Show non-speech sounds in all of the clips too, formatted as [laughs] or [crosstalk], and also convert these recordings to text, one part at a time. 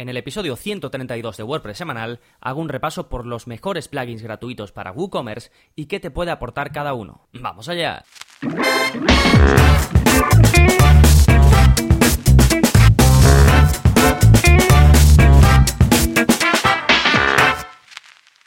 En el episodio 132 de WordPress semanal hago un repaso por los mejores plugins gratuitos para WooCommerce y qué te puede aportar cada uno. ¡Vamos allá!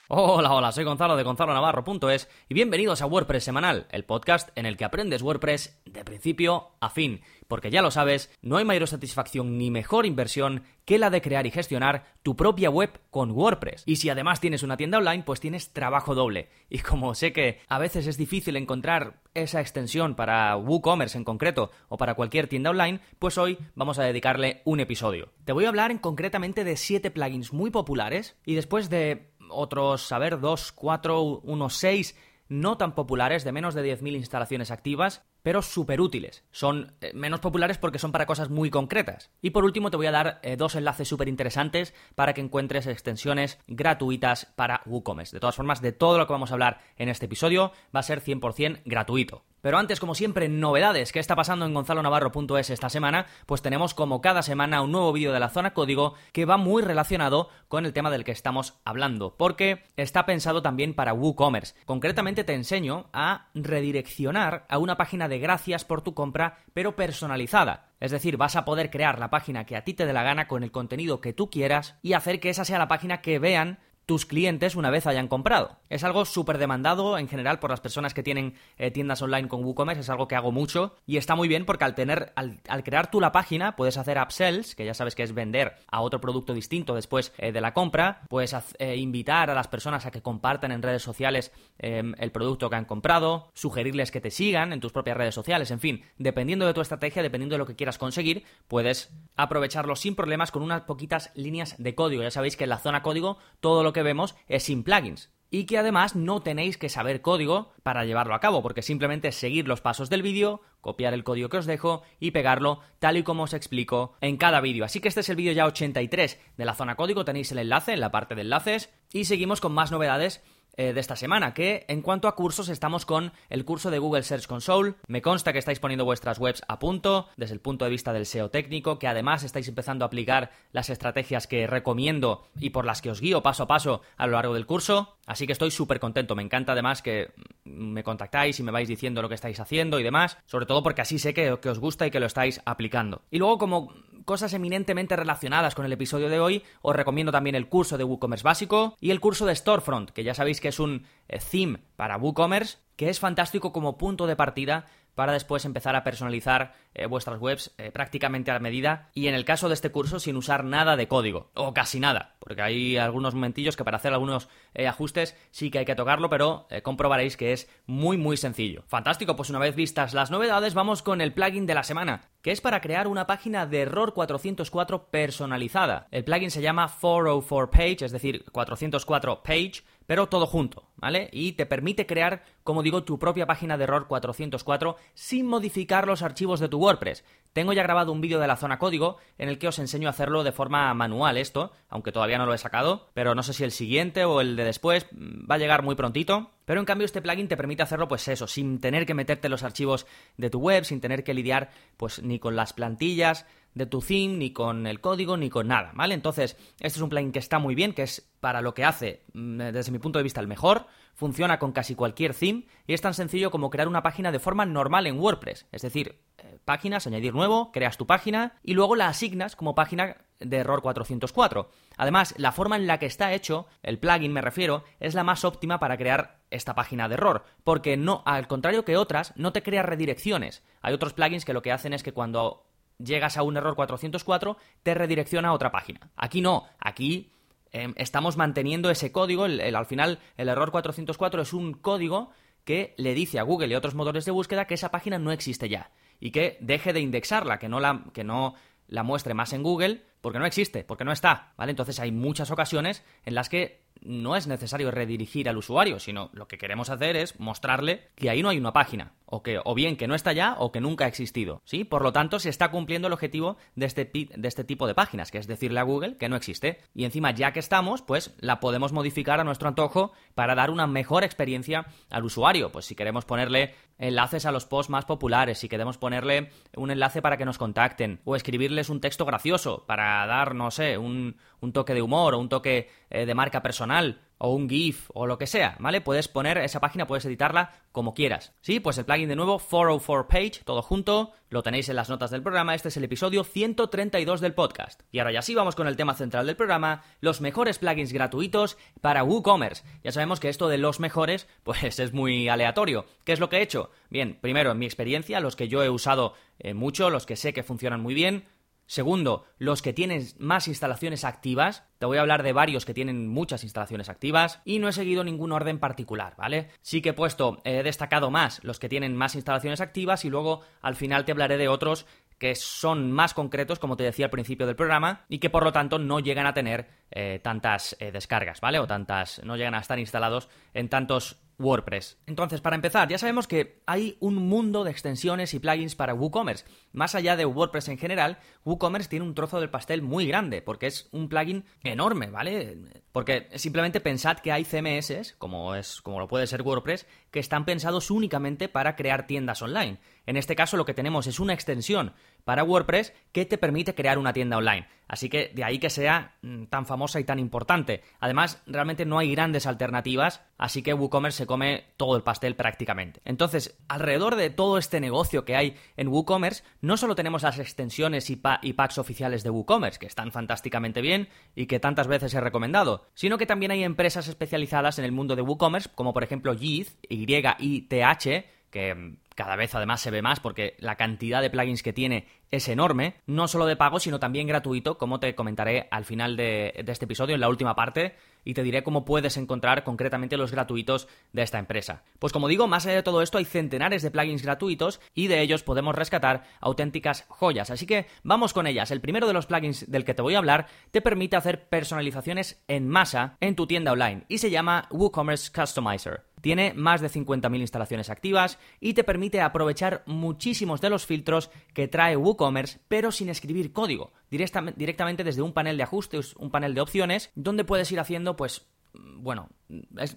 Hola, soy Gonzalo de Gonzalo Navarro.es y bienvenidos a WordPress Semanal, el podcast en el que aprendes WordPress de principio a fin. Porque ya lo sabes, no hay mayor satisfacción ni mejor inversión que la de crear y gestionar tu propia web con WordPress. Y si además tienes una tienda online, pues tienes trabajo doble. Y como sé que a veces es difícil encontrar esa extensión para WooCommerce en concreto o para cualquier tienda online, pues hoy vamos a dedicarle un episodio. Te voy a hablar en concretamente de 7 plugins muy populares y después de otros, a ver, dos, cuatro, unos seis no tan populares, de menos de 10.000 instalaciones activas, pero súper útiles. Son eh, menos populares porque son para cosas muy concretas. Y por último te voy a dar eh, dos enlaces súper interesantes para que encuentres extensiones gratuitas para WooCommerce. De todas formas, de todo lo que vamos a hablar en este episodio va a ser 100% gratuito. Pero antes, como siempre, novedades. ¿Qué está pasando en gonzalonavarro.es esta semana? Pues tenemos como cada semana un nuevo vídeo de la zona código que va muy relacionado con el tema del que estamos hablando, porque está pensado también para WooCommerce. Concretamente te enseño a redireccionar a una página de gracias por tu compra, pero personalizada. Es decir, vas a poder crear la página que a ti te dé la gana con el contenido que tú quieras y hacer que esa sea la página que vean tus clientes una vez hayan comprado. Es algo súper demandado en general por las personas que tienen eh, tiendas online con WooCommerce, es algo que hago mucho y está muy bien porque al tener, al, crear tú la página puedes hacer upsells, que ya sabes que es vender a otro producto distinto después eh, de la compra, puedes eh, invitar a las personas a que compartan en redes sociales em, el producto que han comprado, sugerirles que te sigan en tus propias redes sociales, en fin, dependiendo de tu estrategia, dependiendo de lo que quieras conseguir, puedes aprovecharlo sin problemas con unas poquitas líneas de código. Ya sabéis que en la zona código todo lo que vemos es sin plugins. Y que además no tenéis que saber código para llevarlo a cabo, porque simplemente es seguir los pasos del vídeo, copiar el código que os dejo y pegarlo tal y como os explico en cada vídeo. Así que este es el vídeo ya 83 de la zona código, tenéis el enlace en la parte de enlaces y seguimos con más novedades de esta semana, que en cuanto a cursos estamos con el curso de Google Search Console. Me consta que estáis poniendo vuestras webs a punto desde el punto de vista del SEO técnico, que además estáis empezando a aplicar las estrategias que recomiendo y por las que os guío paso a paso a lo largo del curso. Así que estoy súper contento. Me encanta además que me contactáis y me vais diciendo lo que estáis haciendo y demás, sobre todo porque así sé que, que os gusta y que lo estáis aplicando. Y luego como cosas eminentemente relacionadas con el episodio de hoy, os recomiendo también el curso de WooCommerce básico y el curso de Storefront, que ya sabéis que es un eh, theme para WooCommerce, que es fantástico como punto de partida para después empezar a personalizar eh, vuestras webs eh, prácticamente a medida y en el caso de este curso sin usar nada de código o casi nada, porque hay algunos momentillos que para hacer algunos eh, ajustes sí que hay que tocarlo, pero comprobaréis que es muy muy sencillo. Fantástico, pues una vez vistas las novedades vamos con el plugin de la semana, que es para crear una página de error 404 personalizada. El plugin se llama 404 Page, es decir, 404 Page pero todo junto, ¿vale? Y te permite crear, como digo, tu propia página de error 404 sin modificar los archivos de tu WordPress. Tengo ya grabado un vídeo de la zona código en el que os enseño a hacerlo de forma manual esto, aunque todavía no lo he sacado, pero no sé si el siguiente o el de después mm, va a llegar muy prontito. Pero en cambio este plugin te permite hacerlo pues eso, sin tener que meterte los archivos de tu web, sin tener que lidiar pues ni con las plantillas de tu theme, ni con el código, ni con nada, ¿vale? Entonces, este es un plugin que está muy bien, que es para lo que hace, mm, desde mi punto de vista, el mejor, funciona con casi cualquier theme y es tan sencillo como crear una página de forma normal en WordPress, es decir, eh, páginas, añadir nuevo, creas tu página y luego la asignas como página de error 404. Además, la forma en la que está hecho, el plugin me refiero, es la más óptima para crear esta página de error, porque no, al contrario que otras, no te crea redirecciones. Hay otros plugins que lo que hacen es que cuando llegas a un error 404, te redirecciona a otra página. Aquí no, aquí em, estamos manteniendo ese código, al final el error 404 es un código que le dice a Google y a otros motores de búsqueda que esa página no existe ya y que deje de indexarla, que no la, que no la muestre más en Google porque no existe, porque no está, ¿vale? Entonces hay muchas ocasiones en las que no es necesario redirigir al usuario, sino lo que queremos hacer es mostrarle que ahí no hay una página, o que o bien que no está ya o que nunca ha existido, ¿sí? Por lo tanto, se está cumpliendo el objetivo de este, de este tipo de páginas, que es decirle a Google que no existe. Y encima, ya que estamos, pues la podemos modificar a nuestro antojo para dar una mejor experiencia al usuario. Pues si queremos ponerle enlaces a los posts más populares, si queremos ponerle un enlace para que nos contacten, o escribirles un texto gracioso para para dar, no sé, un, toque de humor o un toque eh, de marca personal o un GIF o lo que sea, ¿vale? Puedes poner esa página, puedes editarla como quieras. Sí, pues el plugin de nuevo, 404 Page, todo junto, lo tenéis en las notas del programa, este es el episodio 132 del podcast. Y ahora ya sí vamos con el tema central del programa, los mejores plugins gratuitos para WooCommerce. Ya sabemos que esto de los mejores, [laughs] pues es muy aleatorio. ¿Qué es lo que he hecho? Bien, primero, en mi experiencia, los que yo he usado eh, mucho, los que sé que funcionan muy bien, Segundo, los que tienen más instalaciones activas. Te voy a hablar de varios que tienen muchas instalaciones activas y no he seguido ningún orden particular, ¿vale? Sí que he puesto, he destacado más los que tienen más instalaciones activas y luego al final te hablaré de otros que son más concretos, como te decía al principio del programa, y que por lo tanto no llegan a tener eh, tantas eh, descargas, ¿vale? O tantas, no llegan a estar instalados en tantos WordPress. Entonces, para empezar, ya sabemos que hay un mundo de extensiones y plugins para WooCommerce. Más allá de WordPress en general, WooCommerce tiene un trozo del pastel muy grande, porque es un plugin enorme, ¿vale? Porque simplemente pensad que hay CMS, como es, como lo puede ser WordPress, que están pensados únicamente para crear tiendas online. En este caso lo que tenemos es una extensión para WordPress que te permite crear una tienda online. Así que de ahí que sea mm, tan famosa y tan importante. Además, realmente no hay grandes alternativas, así que WooCommerce se come todo el pastel prácticamente. Entonces, alrededor de todo este negocio que hay en WooCommerce, no solo tenemos las extensiones y, packs oficiales de WooCommerce, que están fantásticamente bien y que tantas veces he recomendado, sino que también hay empresas especializadas en el mundo de WooCommerce, como por ejemplo Yith, Y-I-T-H, que cada vez además se ve más porque la cantidad de plugins que tiene es enorme, no solo de pago, sino también gratuito, como te comentaré al final de, este episodio, en la última parte, y te diré cómo puedes encontrar concretamente los gratuitos de esta empresa. Pues como digo, más allá de todo esto hay centenares de plugins gratuitos y de ellos podemos rescatar auténticas joyas, así que vamos con ellas. El primero de los plugins del que te voy a hablar te permite hacer personalizaciones en masa en tu tienda online y se llama WooCommerce Customizer. Tiene más de 50.000 instalaciones activas y te permite aprovechar muchísimos de los filtros que trae WooCommerce, pero sin escribir código, directamente desde un panel de ajustes, un panel de opciones, donde puedes ir haciendo pues bueno,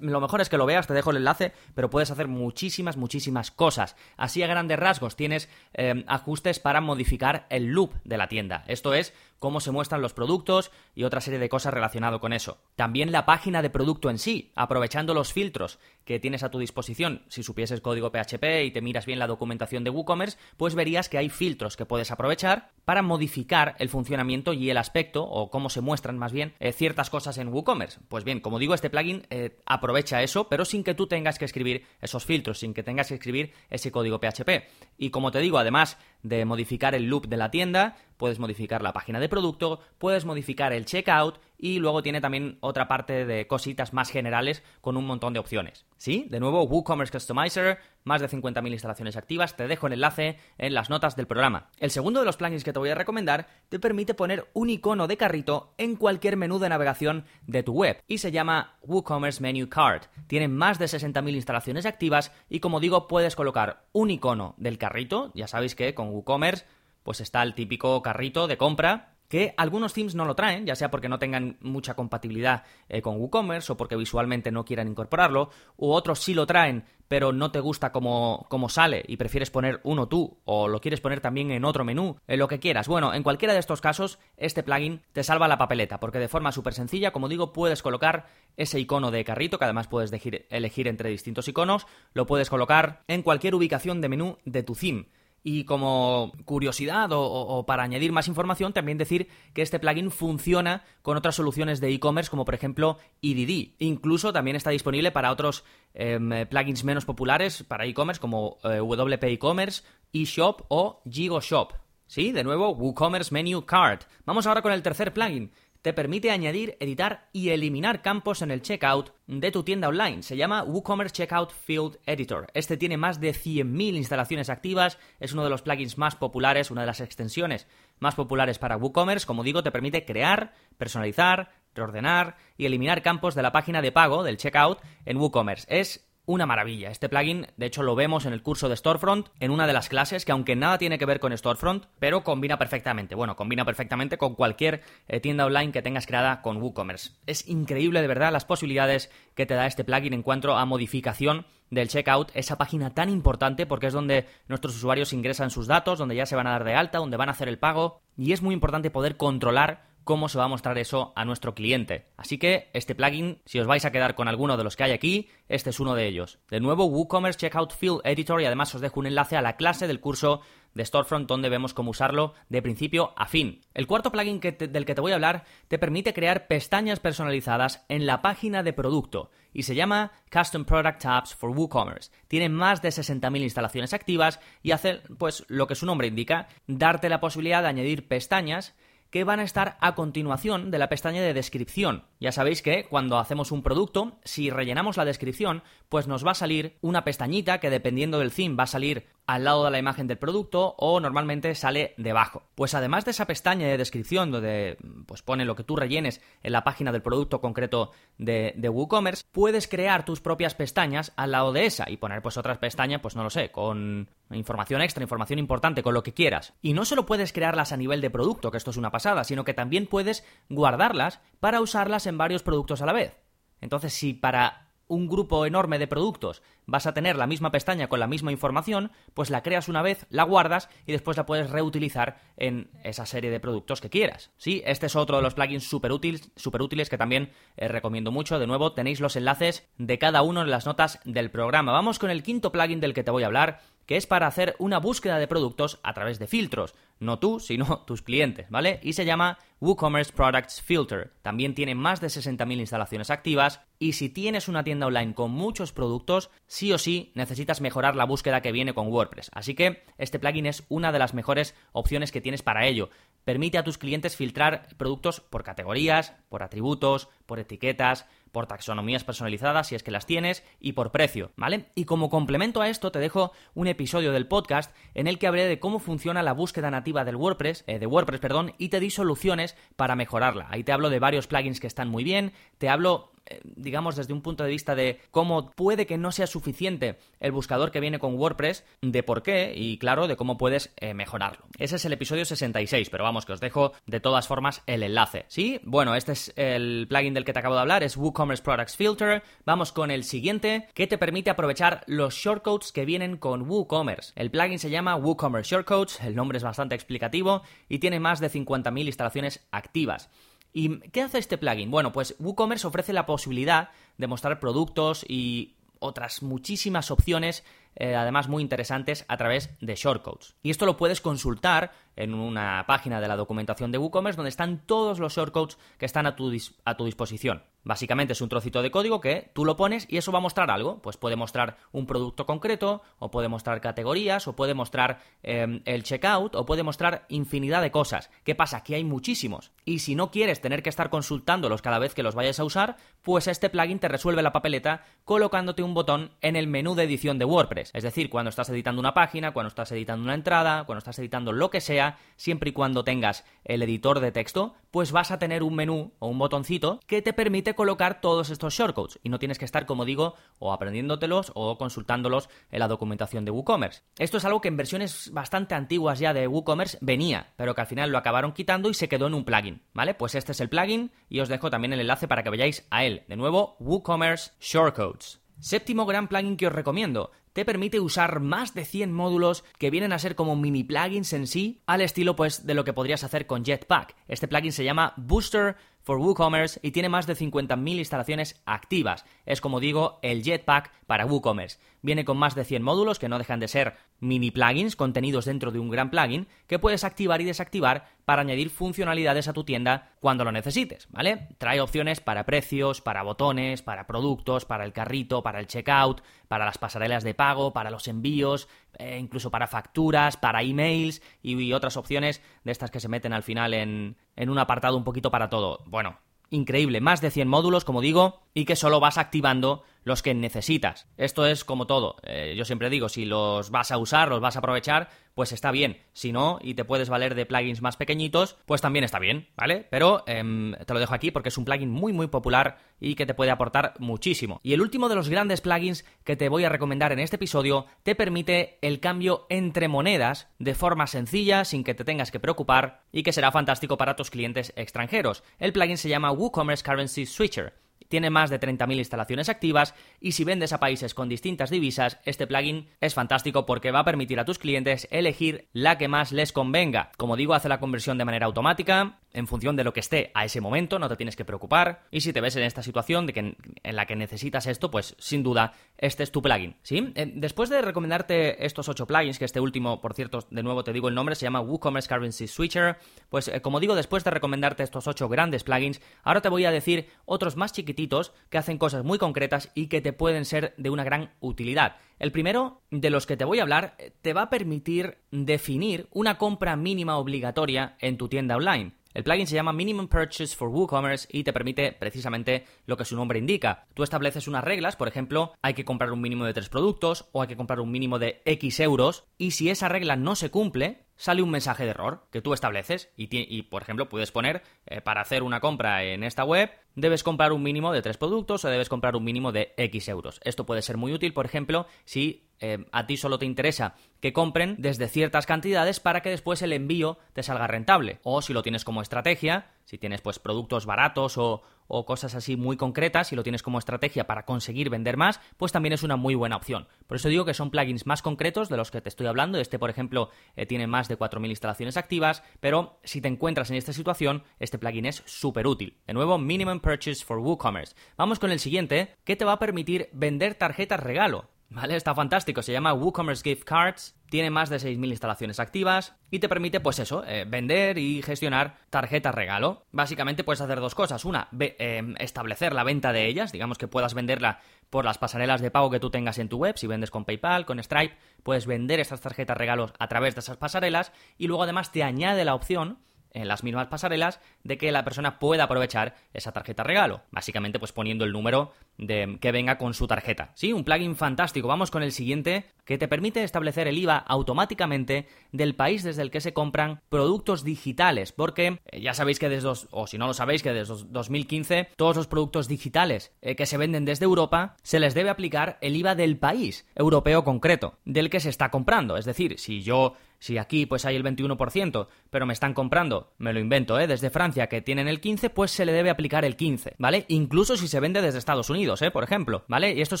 lo mejor es que lo veas, te dejo el enlace, pero puedes hacer muchísimas, muchísimas cosas. Así a grandes rasgos tienes eh, ajustes para modificar el loop de la tienda. Esto es cómo se muestran los productos y otra serie de cosas relacionado con eso. También la página de producto en sí, aprovechando los filtros que tienes a tu disposición. Si supieses código PHP y te miras bien la documentación de WooCommerce, pues verías que hay filtros que puedes aprovechar para modificar el funcionamiento y el aspecto, o cómo se muestran más bien, eh, ciertas cosas en WooCommerce. Pues bien, como digo, este plugin eh, aprovecha eso, pero sin que tú tengas que escribir esos filtros, sin que tengas que escribir ese código PHP. Y como te digo, además de modificar el loop de la tienda, puedes modificar la página de producto, puedes modificar el checkout y luego tiene también otra parte de cositas más generales con un montón de opciones. Sí, de nuevo WooCommerce Customizer, más de 50.000 instalaciones activas, te dejo el enlace en las notas del programa. El segundo de los plugins que te voy a recomendar te permite poner un icono de carrito en cualquier menú de navegación de tu web y se llama WooCommerce Menu Card. Tiene más de 60.000 instalaciones activas y como digo puedes colocar un icono del carrito, ya sabéis que con WooCommerce pues está el típico carrito de compra que algunos themes no lo traen, ya sea porque no tengan mucha compatibilidad eh, con WooCommerce o porque visualmente no quieran incorporarlo, u otros sí lo traen, pero no te gusta cómo, sale y prefieres poner uno tú, o lo quieres poner también en otro menú, en lo que quieras. Bueno, en cualquiera de estos casos, este plugin te salva la papeleta, porque de forma súper sencilla, como digo, puedes colocar ese icono de carrito, que además puedes elegir, elegir entre distintos iconos, lo puedes colocar en cualquier ubicación de menú de tu theme. Y como curiosidad o, para añadir más información, también decir que este plugin funciona con otras soluciones de e-commerce, como por ejemplo EDD. Incluso también está disponible para otros em, plugins menos populares para e-commerce, como eh, WP e-commerce, eShop o GigoShop. Sí, de nuevo, WooCommerce Menu Card. Vamos ahora con el tercer plugin, te permite añadir, editar y eliminar campos en el checkout de tu tienda online. Se llama WooCommerce Checkout Field Editor. Este tiene más de 100.000 instalaciones activas, es uno de los plugins más populares, una de las extensiones más populares para WooCommerce. Como digo, te permite crear, personalizar, reordenar y eliminar campos de la página de pago del checkout en WooCommerce. Es una maravilla. Este plugin, de hecho, lo vemos en el curso de Storefront, en una de las clases, que aunque nada tiene que ver con Storefront, pero combina perfectamente. Bueno, combina perfectamente con cualquier eh, tienda online que tengas creada con WooCommerce. Es increíble, de verdad, las posibilidades que te da este plugin en cuanto a modificación del checkout, esa página tan importante porque es donde nuestros usuarios ingresan sus datos, donde ya se van a dar de alta, donde van a hacer el pago, y es muy importante poder controlar cómo se va a mostrar eso a nuestro cliente. Así que este plugin, si os vais a quedar con alguno de los que hay aquí, este es uno de ellos. De nuevo, WooCommerce Checkout Field Editor y además os dejo un enlace a la clase del curso de Storefront donde vemos cómo usarlo de principio a fin. El cuarto plugin del que te voy a hablar te permite crear pestañas personalizadas en la página de producto y se llama Custom Product Tabs for WooCommerce. Tiene más de 60.000 instalaciones activas y hace pues lo que su nombre indica, darte la posibilidad de añadir pestañas que van a estar a continuación de la pestaña de descripción. Ya sabéis que cuando hacemos un producto, si rellenamos la descripción, pues nos va a salir una pestañita que dependiendo del theme va a salir al lado de la imagen del producto o normalmente sale debajo. Pues además de esa pestaña de descripción donde pues pone lo que tú rellenes en la página del producto concreto de, de WooCommerce, puedes crear tus propias pestañas al lado de esa y poner pues otras pestañas, pues no lo sé, con información extra, información importante, con lo que quieras. Y no solo puedes crearlas a nivel de producto, que esto es una pasada, sino que también puedes guardarlas para usarlas en varios productos a la vez. Entonces, si para un grupo enorme de productos vas a tener la misma pestaña con la misma información, pues la creas una vez, la guardas y después la puedes reutilizar en esa serie de productos que quieras. Sí, este es otro de los plugins súper útiles, super útiles que también eh, recomiendo mucho. De nuevo, tenéis los enlaces de cada uno en las notas del programa. Vamos con el quinto plugin del que te voy a hablar, que es para hacer una búsqueda de productos a través de filtros. No tú, sino [laughs] tus clientes, ¿vale? Y se llama WooCommerce Products Filter. También tiene más de 60.000 instalaciones activas y si tienes una tienda online con muchos productos, sí o sí necesitas mejorar la búsqueda que viene con WordPress. Así que este plugin es una de las mejores opciones que tienes para ello. Permite a tus clientes filtrar productos por categorías, por atributos, por etiquetas, por taxonomías personalizadas si es que las tienes y por precio, ¿vale? Y como complemento a esto te dejo un episodio del podcast en el que hablé de cómo funciona la búsqueda nativa del WordPress, eh, de WordPress, perdón, y te di soluciones para mejorarla. Ahí te hablo de varios plugins que están muy bien, te hablo digamos, desde un punto de vista de cómo puede que no sea suficiente el buscador que viene con WordPress, de por qué y, claro, de cómo puedes eh, mejorarlo. Ese es el episodio 66, pero vamos, que os dejo de todas formas el enlace. ¿Sí? Bueno, este es el plugin del que te acabo de hablar, es WooCommerce Products Filter. Vamos con el siguiente, que te permite aprovechar los shortcodes que vienen con WooCommerce. El plugin se llama WooCommerce Shortcodes, el nombre es bastante explicativo y tiene más de 50.000 instalaciones activas. ¿Y qué hace este plugin? Bueno, pues WooCommerce ofrece la posibilidad de mostrar productos y otras muchísimas opciones, eh, además muy interesantes, a través de shortcodes. Y esto lo puedes consultar en una página de la documentación de WooCommerce donde están todos los shortcodes que están a tu, a tu disposición. Básicamente es un trocito de código que tú lo pones y eso va a mostrar algo. Pues puede mostrar un producto concreto, o puede mostrar categorías, o puede mostrar em, el checkout, o puede mostrar infinidad de cosas. ¿Qué pasa? Aquí hay muchísimos. Y si no quieres tener que estar consultándolos cada vez que los vayas a usar, pues este plugin te resuelve la papeleta colocándote un botón en el menú de edición de WordPress. Es decir, cuando estás editando una página, cuando estás editando una entrada, cuando estás editando lo que sea, siempre y cuando tengas el editor de texto, pues vas a tener un menú o un botoncito que te permite colocar todos estos shortcodes y no tienes que estar, como digo, o aprendiéndotelos o consultándolos en la documentación de WooCommerce. Esto es algo que en versiones bastante antiguas ya de WooCommerce venía, pero que al final lo acabaron quitando y se quedó en un plugin, ¿vale? Pues este es el plugin y os dejo también el enlace para que veáis a él. De nuevo, WooCommerce Shortcodes. Séptimo gran plugin que os recomiendo. Te permite usar más de 100 módulos que vienen a ser como mini plugins en sí, al estilo pues de lo que podrías hacer con Jetpack. Este plugin se llama Booster for WooCommerce y tiene más de 50.000 instalaciones activas. Es como digo, el Jetpack para WooCommerce. Viene con más de 100 módulos que no dejan de ser mini plugins contenidos dentro de un gran plugin que puedes activar y desactivar para añadir funcionalidades a tu tienda cuando lo necesites, ¿vale? Trae opciones para precios, para botones, para productos, para el carrito, para el checkout, para las pasarelas de pago, para los envíos, eh, incluso para facturas, para emails y, otras opciones de estas que se meten al final en, en un apartado un poquito para todo. Bueno, increíble, más de 100 módulos, como digo, y que solo vas activando los que necesitas. Esto es como todo. Eh, yo siempre digo, si los vas a usar, los vas a aprovechar, pues está bien. Si no, y te puedes valer de plugins más pequeñitos, pues también está bien, ¿vale? Pero em, te lo dejo aquí porque es un plugin muy muy popular y que te puede aportar muchísimo. Y el último de los grandes plugins que te voy a recomendar en este episodio te permite el cambio entre monedas de forma sencilla, sin que te tengas que preocupar y que será fantástico para tus clientes extranjeros. El plugin se llama WooCommerce Currency Switcher tiene más de 30.000 instalaciones activas y si vendes a países con distintas divisas, este plugin es fantástico porque va a permitir a tus clientes elegir la que más les convenga. Como digo, hace la conversión de manera automática, en función de lo que esté a ese momento, no te tienes que preocupar. Y si te ves en esta situación de que en, la que necesitas esto, pues sin duda este es tu plugin. ¿sí? Eh, después de recomendarte estos 8 plugins, que este último, por cierto, de nuevo te digo el nombre, se llama WooCommerce Currency Switcher, pues eh, como digo, después de recomendarte estos 8 grandes plugins, ahora te voy a decir otros más chiquititos que hacen cosas muy concretas y que te pueden ser de una gran utilidad. El primero de los que te voy a hablar eh, te va a permitir definir una compra mínima obligatoria en tu tienda online. El plugin se llama Minimum Purchase for WooCommerce y te permite precisamente lo que su nombre indica. Tú estableces unas reglas, por ejemplo, hay que comprar un mínimo de tres productos o hay que comprar un mínimo de X euros y si esa regla no se cumple, sale un mensaje de error que tú estableces y, por ejemplo puedes poner eh, para hacer una compra en esta web debes comprar un mínimo de tres productos o debes comprar un mínimo de X euros. Esto puede ser muy útil, por ejemplo, si eh, a ti solo te interesa que compren desde ciertas cantidades para que después el envío te salga rentable. O si lo tienes como estrategia, si tienes pues productos baratos o, cosas así muy concretas, y lo tienes como estrategia para conseguir vender más, pues también es una muy buena opción. Por eso digo que son plugins más concretos de los que te estoy hablando. Este, por ejemplo, eh, tiene más de 4.000 instalaciones activas, pero si te encuentras en esta situación, este plugin es súper útil. De nuevo, Minimum Purchase for WooCommerce. Vamos con el siguiente, que te va a permitir vender tarjetas regalo. ¿Vale? Está fantástico. Se llama WooCommerce Gift Cards. Tiene más de 6.000 instalaciones activas y te permite, pues eso, eh, vender y gestionar tarjetas regalo. Básicamente puedes hacer dos cosas. Una, eh, establecer la venta de ellas. Digamos que puedas venderla por las pasarelas de pago que tú tengas en tu web. Si vendes con PayPal, con Stripe, puedes vender estas tarjetas regalos a través de esas pasarelas. Y luego además te añade la opción en las mismas pasarelas de que la persona pueda aprovechar esa tarjeta regalo, básicamente pues poniendo el número de que venga con su tarjeta. Sí, un plugin fantástico. Vamos con el siguiente que te permite establecer el IVA automáticamente del país desde el que se compran productos digitales, porque eh, ya sabéis que desde o si no lo sabéis que desde 2015 todos los productos digitales eh, que se venden desde Europa se les debe aplicar el IVA del país europeo concreto del que se está comprando, es decir, si yo si aquí pues hay el 21%, pero me están comprando, me lo invento, ¿eh? Desde Francia que tienen el 15, pues se le debe aplicar el 15, ¿vale? Incluso si se vende desde Estados Unidos, ¿eh? Por ejemplo, ¿vale? Y esto es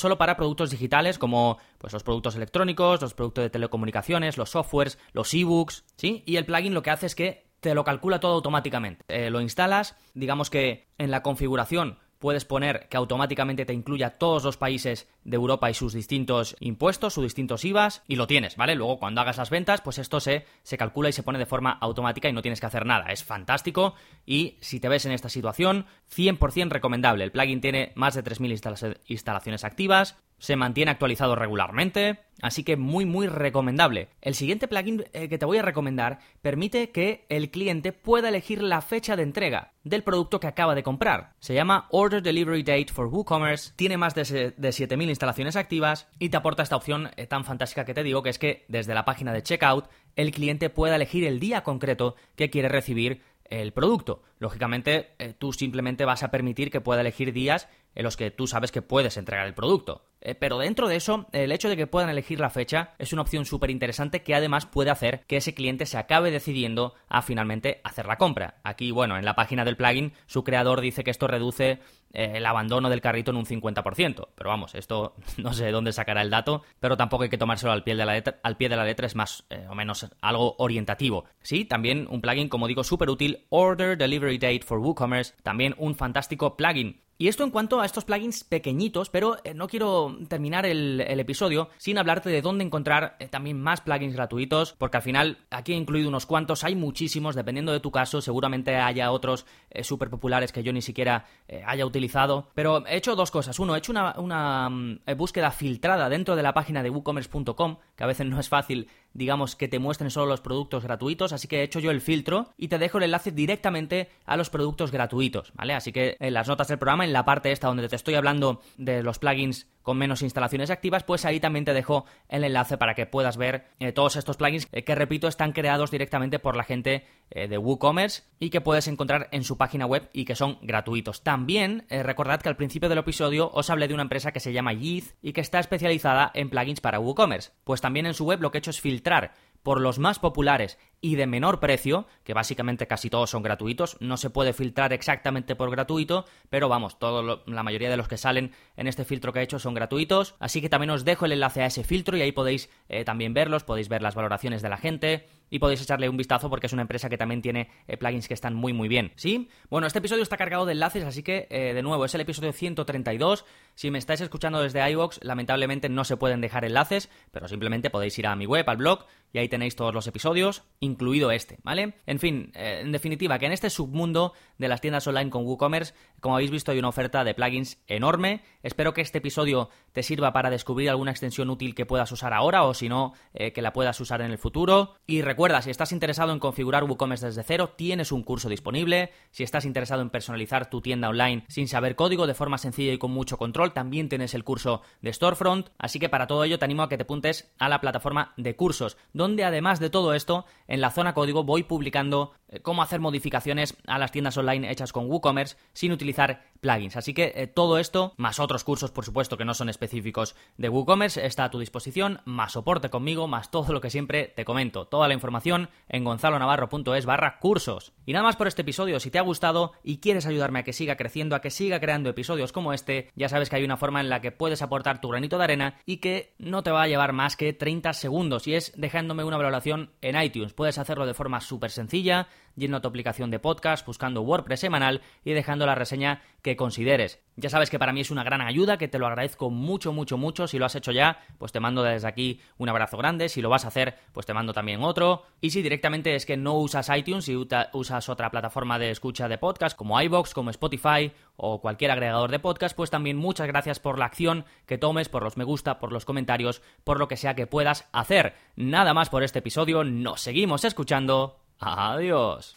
solo para productos digitales como pues los productos electrónicos, los productos de telecomunicaciones, los softwares, los ebooks, ¿sí? Y el plugin lo que hace es que te lo calcula todo automáticamente. Eh, lo instalas, digamos que en la configuración puedes poner que automáticamente te incluya todos los países de Europa y sus distintos impuestos, sus distintos IVAs, y lo tienes, ¿vale? Luego cuando hagas las ventas, pues esto se, se calcula y se pone de forma automática y no tienes que hacer nada. Es fantástico y si te ves en esta situación, 100% recomendable. El plugin tiene más de 3.000 instalaciones activas, se mantiene actualizado regularmente, así que muy muy recomendable. El siguiente plugin eh, que te voy a recomendar permite que el cliente pueda elegir la fecha de entrega del producto que acaba de comprar. Se llama Order Delivery Date for WooCommerce, tiene más de, 7.000 instalaciones activas y te aporta esta opción eh, tan fantástica que te digo que es que desde la página de checkout el cliente pueda elegir el día concreto que quiere recibir el producto. Lógicamente, eh, tú simplemente vas a permitir que pueda elegir días en los que tú sabes que puedes entregar el producto. Eh, pero dentro de eso, el hecho de que puedan elegir la fecha es una opción súper interesante que además puede hacer que ese cliente se acabe decidiendo a finalmente hacer la compra. Aquí, bueno, en la página del plugin, su creador dice que esto reduce eh, el abandono del carrito en un 50%. Pero vamos, esto [laughs] no sé de dónde sacará el dato, pero tampoco hay que tomárselo al pie de la letra, al pie de la letra es más o menos algo orientativo. Sí, también un plugin, como digo, súper útil, Order Delivery Date for WooCommerce, también un fantástico plugin y esto en cuanto a estos plugins pequeñitos, pero eh, no quiero terminar el, episodio sin hablarte de dónde encontrar eh, también más plugins gratuitos, porque al final aquí he incluido unos cuantos, hay muchísimos, dependiendo de tu caso, seguramente haya otros eh, súper populares que yo ni siquiera haya utilizado, pero he hecho dos cosas. Uno, he hecho una, mm, búsqueda filtrada dentro de la página de WooCommerce.com, que a veces no es fácil digamos, que te muestren solo los productos gratuitos, así que he hecho yo el filtro y te dejo el enlace directamente a los productos gratuitos, ¿vale? Así que en las notas del programa, en la parte esta donde te estoy hablando de los plugins con menos instalaciones activas, pues ahí también te dejo el enlace para que puedas ver eh, todos estos plugins que, repito, están creados directamente por la gente de WooCommerce y que puedes encontrar en su página web y que son gratuitos. También recordad que al principio del episodio os hablé de una empresa que se llama Yeeth y que está especializada en plugins para WooCommerce. Pues también en su web lo que he hecho es filtrar por los más populares y de menor precio, que básicamente casi todos son gratuitos, no se puede filtrar exactamente por gratuito, pero vamos, todo la mayoría de los que salen en este filtro que he hecho son gratuitos, así que también os dejo el enlace a ese filtro y ahí podéis eh, también verlos, podéis ver las valoraciones de la gente, y podéis echarle un vistazo porque es una empresa que también tiene eh, plugins que están muy muy bien. ¿Sí? Bueno, este episodio está cargado de enlaces, así que eh, de nuevo es el episodio 132. Si me estáis escuchando desde iVoox, lamentablemente no se pueden dejar enlaces, pero simplemente podéis ir a mi web, al blog, y ahí tenéis todos los episodios, incluido este, ¿vale? En fin, eh, en definitiva, que en este submundo de las tiendas online con WooCommerce, como habéis visto, hay una oferta de plugins enorme. Espero que este episodio te sirva para descubrir alguna extensión útil que puedas usar ahora o si no, que la puedas usar en el futuro. Y Recuerda, si estás interesado en configurar WooCommerce desde cero, tienes un curso disponible. Si estás interesado en personalizar tu tienda online sin saber código de forma sencilla y con mucho control, también tienes el curso de Storefront. Así que para todo ello te animo a que te apuntes a la plataforma de cursos, donde además de todo esto, en la zona código voy publicando eh, cómo hacer modificaciones a las tiendas online hechas con WooCommerce sin utilizar plugins. Así que eh, todo esto, más otros cursos, por supuesto, que no son específicos de WooCommerce, está a tu disposición, más soporte conmigo, más todo lo que siempre te comento. Toda la información en gonzalonavarro.es barra cursos. Y nada más por este episodio, si te ha gustado y quieres ayudarme a que siga creciendo, a que siga creando episodios como este, ya sabes que hay una forma en la que puedes aportar tu granito de arena y que no te va a llevar más que 30 segundos y es dejándome una valoración en iTunes. Puedes hacerlo de forma súper sencilla, yendo a tu aplicación de podcast, buscando WordPress semanal y dejando la reseña que consideres. Ya sabes que para mí es una gran ayuda, que te lo agradezco mucho, mucho, mucho. Si lo has hecho ya, pues te mando desde aquí un abrazo grande. Si lo vas a hacer, pues te mando también otro. Y si directamente es que no usas iTunes y usas otra plataforma de escucha de podcast como iBox, como Spotify o cualquier agregador de podcast, pues también muchas gracias por la acción que tomes, por los me gusta, por los comentarios, por lo que sea que puedas hacer. Nada más por este episodio, nos seguimos escuchando. Adiós.